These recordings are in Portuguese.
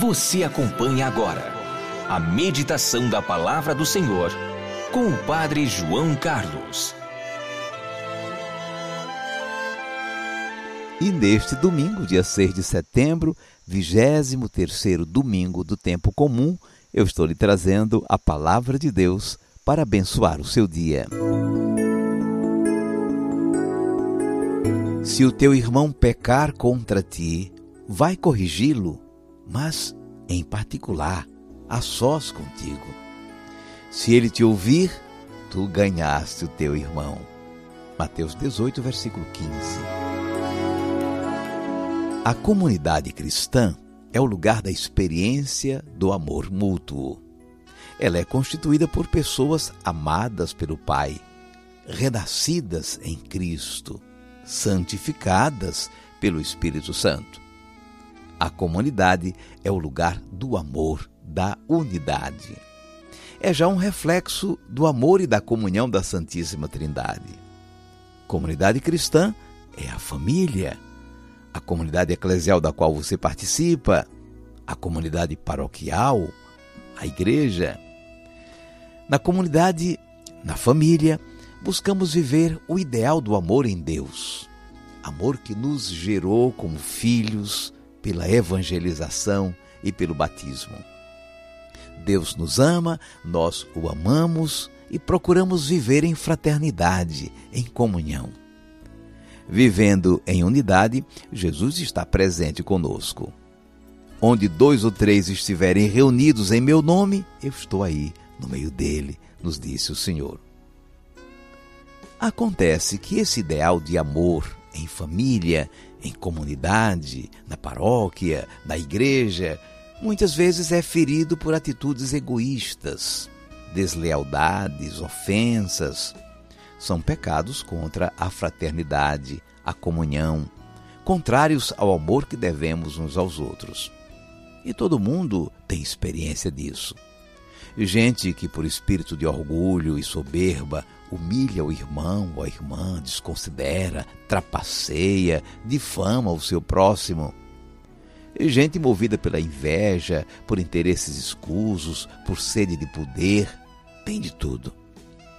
Você acompanha agora a meditação da palavra do Senhor com o Padre João Carlos. E neste domingo, dia 6 de setembro, 23º domingo do tempo comum, eu estou lhe trazendo a palavra de Deus para abençoar o seu dia. Se o teu irmão pecar contra ti, vai corrigi-lo, mas em particular, a sós contigo. Se ele te ouvir, tu ganhaste o teu irmão. Mateus 18, versículo 15. A comunidade cristã é o lugar da experiência do amor mútuo. Ela é constituída por pessoas amadas pelo Pai, renascidas em Cristo, santificadas pelo Espírito Santo. A comunidade é o lugar do amor, da unidade. É já um reflexo do amor e da comunhão da Santíssima Trindade. Comunidade cristã é a família, a comunidade eclesial da qual você participa, a comunidade paroquial, a igreja. Na comunidade, na família, buscamos viver o ideal do amor em Deus. Amor que nos gerou como filhos pela evangelização e pelo batismo. Deus nos ama, nós o amamos e procuramos viver em fraternidade, em comunhão. Vivendo em unidade, Jesus está presente conosco. Onde dois ou três estiverem reunidos em meu nome, eu estou aí, no meio dele, nos disse o Senhor. Acontece que esse ideal de amor em família, em comunidade, na paróquia, na igreja, muitas vezes é ferido por atitudes egoístas, deslealdades, ofensas. São pecados contra a fraternidade, a comunhão, contrários ao amor que devemos uns aos outros. E todo mundo tem experiência disso. Gente que, por espírito de orgulho e soberba, humilha o irmão ou a irmã, desconsidera, trapaceia, difama o seu próximo. Gente movida pela inveja, por interesses escusos, por sede de poder, tem de tudo.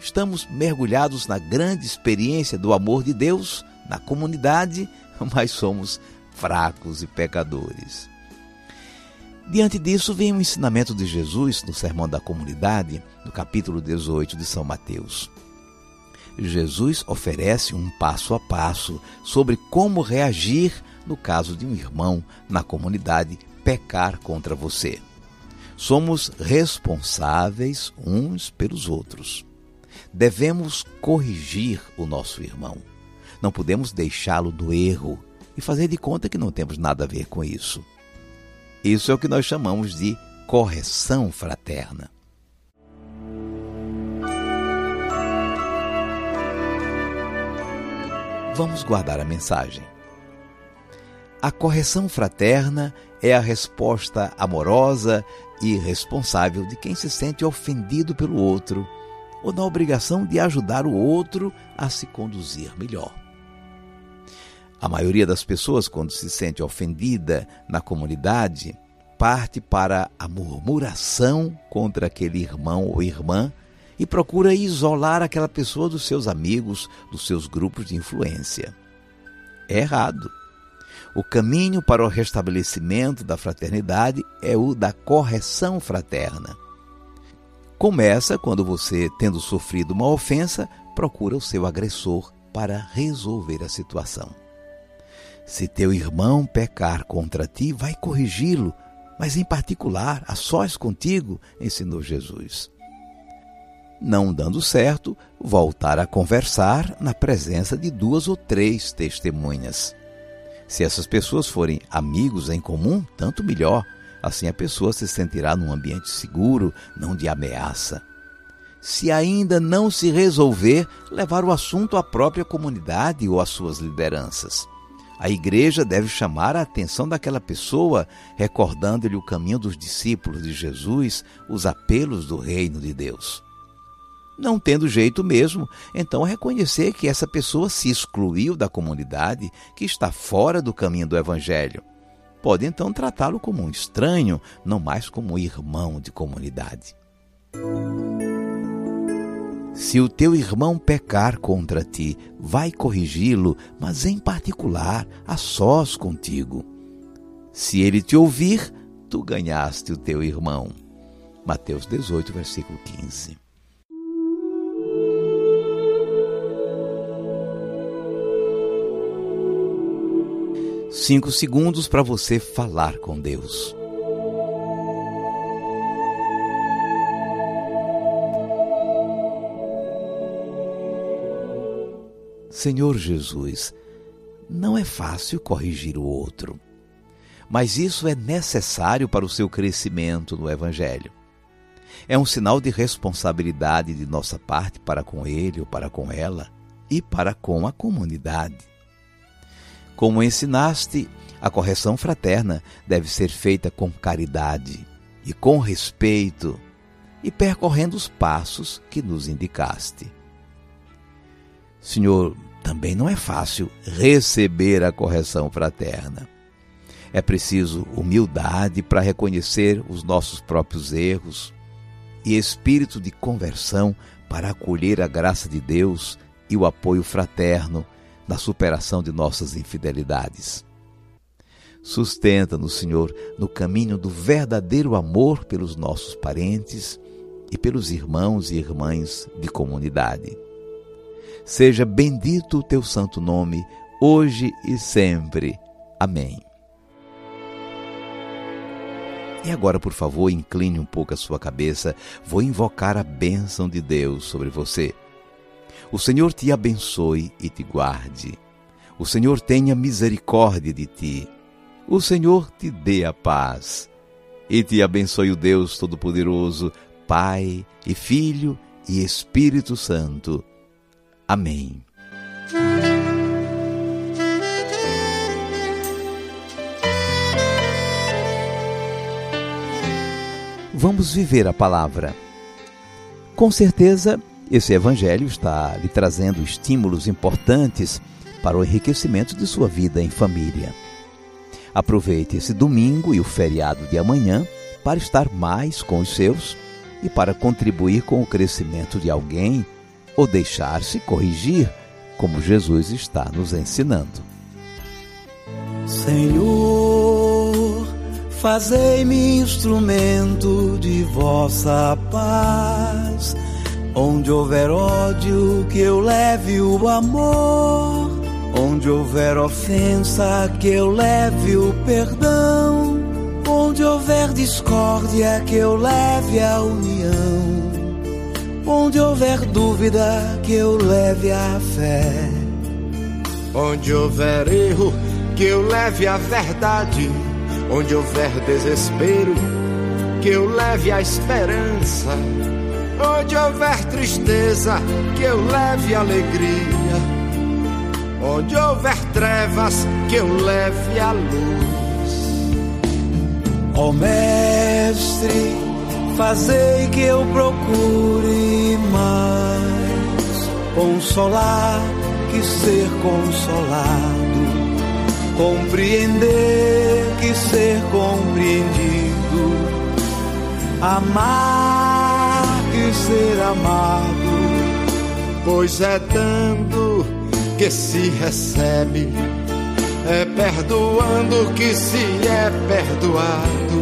Estamos mergulhados na grande experiência do amor de Deus na comunidade, mas somos fracos e pecadores. Diante disso, vem o ensinamento de Jesus no Sermão da Comunidade, no capítulo 18 de São Mateus. Jesus oferece um passo a passo sobre como reagir no caso de um irmão na comunidade pecar contra você. Somos responsáveis uns pelos outros. Devemos corrigir o nosso irmão. Não podemos deixá-lo do erro e fazer de conta que não temos nada a ver com isso. Isso é o que nós chamamos de correção fraterna. Vamos guardar a mensagem. A correção fraterna é a resposta amorosa e responsável de quem se sente ofendido pelo outro ou na obrigação de ajudar o outro a se conduzir melhor. A maioria das pessoas, quando se sente ofendida na comunidade, parte para a murmuração contra aquele irmão ou irmã e procura isolar aquela pessoa dos seus amigos, dos seus grupos de influência. É errado. O caminho para o restabelecimento da fraternidade é o da correção fraterna. Começa quando você, tendo sofrido uma ofensa, procura o seu agressor para resolver a situação. Se teu irmão pecar contra ti, vai corrigi-lo, mas em particular, a sós contigo, ensinou Jesus. Não dando certo, voltar a conversar na presença de duas ou três testemunhas. Se essas pessoas forem amigos em comum, tanto melhor. Assim a pessoa se sentirá num ambiente seguro, não de ameaça. Se ainda não se resolver, levar o assunto à própria comunidade ou às suas lideranças. A igreja deve chamar a atenção daquela pessoa, recordando-lhe o caminho dos discípulos de Jesus, os apelos do reino de Deus. Não tendo jeito mesmo, então reconhecer que essa pessoa se excluiu da comunidade, que está fora do caminho do Evangelho. Pode então tratá-lo como um estranho, não mais como um irmão de comunidade. Se o teu irmão pecar contra ti, vai corrigi-lo, mas em particular, a sós contigo. Se ele te ouvir, tu ganhaste o teu irmão. Mateus 18, versículo 15. Cinco segundos para você falar com Deus. Senhor Jesus, não é fácil corrigir o outro, mas isso é necessário para o seu crescimento no Evangelho. É um sinal de responsabilidade de nossa parte para com ele ou para com ela e para com a comunidade. Como ensinaste, a correção fraterna deve ser feita com caridade e com respeito e percorrendo os passos que nos indicaste. Senhor, também não é fácil receber a correção fraterna. É preciso humildade para reconhecer os nossos próprios erros e espírito de conversão para acolher a graça de Deus e o apoio fraterno na superação de nossas infidelidades. Sustenta-nos, Senhor, no caminho do verdadeiro amor pelos nossos parentes e pelos irmãos e irmãs de comunidade. Seja bendito o teu santo nome, hoje e sempre. Amém. E agora, por favor, incline um pouco a sua cabeça. Vou invocar a bênção de Deus sobre você. O Senhor te abençoe e te guarde. O Senhor tenha misericórdia de ti. O Senhor te dê a paz. E te abençoe o Deus Todo-Poderoso, Pai e Filho e Espírito Santo. Amém. Vamos viver a palavra. Com certeza, esse evangelho está lhe trazendo estímulos importantes para o enriquecimento de sua vida em família. Aproveite esse domingo e o feriado de amanhã para estar mais com os seus e para contribuir com o crescimento de alguém ou deixar-se corrigir, como Jesus está nos ensinando. Senhor, fazei-me instrumento de vossa paz Onde houver ódio, que eu leve o amor. Onde houver ofensa, que eu leve o perdão. Onde houver discórdia, que eu leve a união. Onde houver dúvida, que eu leve a fé. Onde houver erro, que eu leve a verdade. Onde houver desespero, que eu leve a esperança Onde houver tristeza, que eu leve alegria. Onde houver trevas, que eu leve a luz. Ó oh, Mestre, fazei que eu procure mais consolar que ser consolado, compreender que ser compreendido, amar ser amado, pois é dando que se recebe, é perdoando que se é perdoado,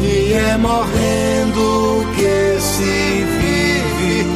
e é morrendo que se vive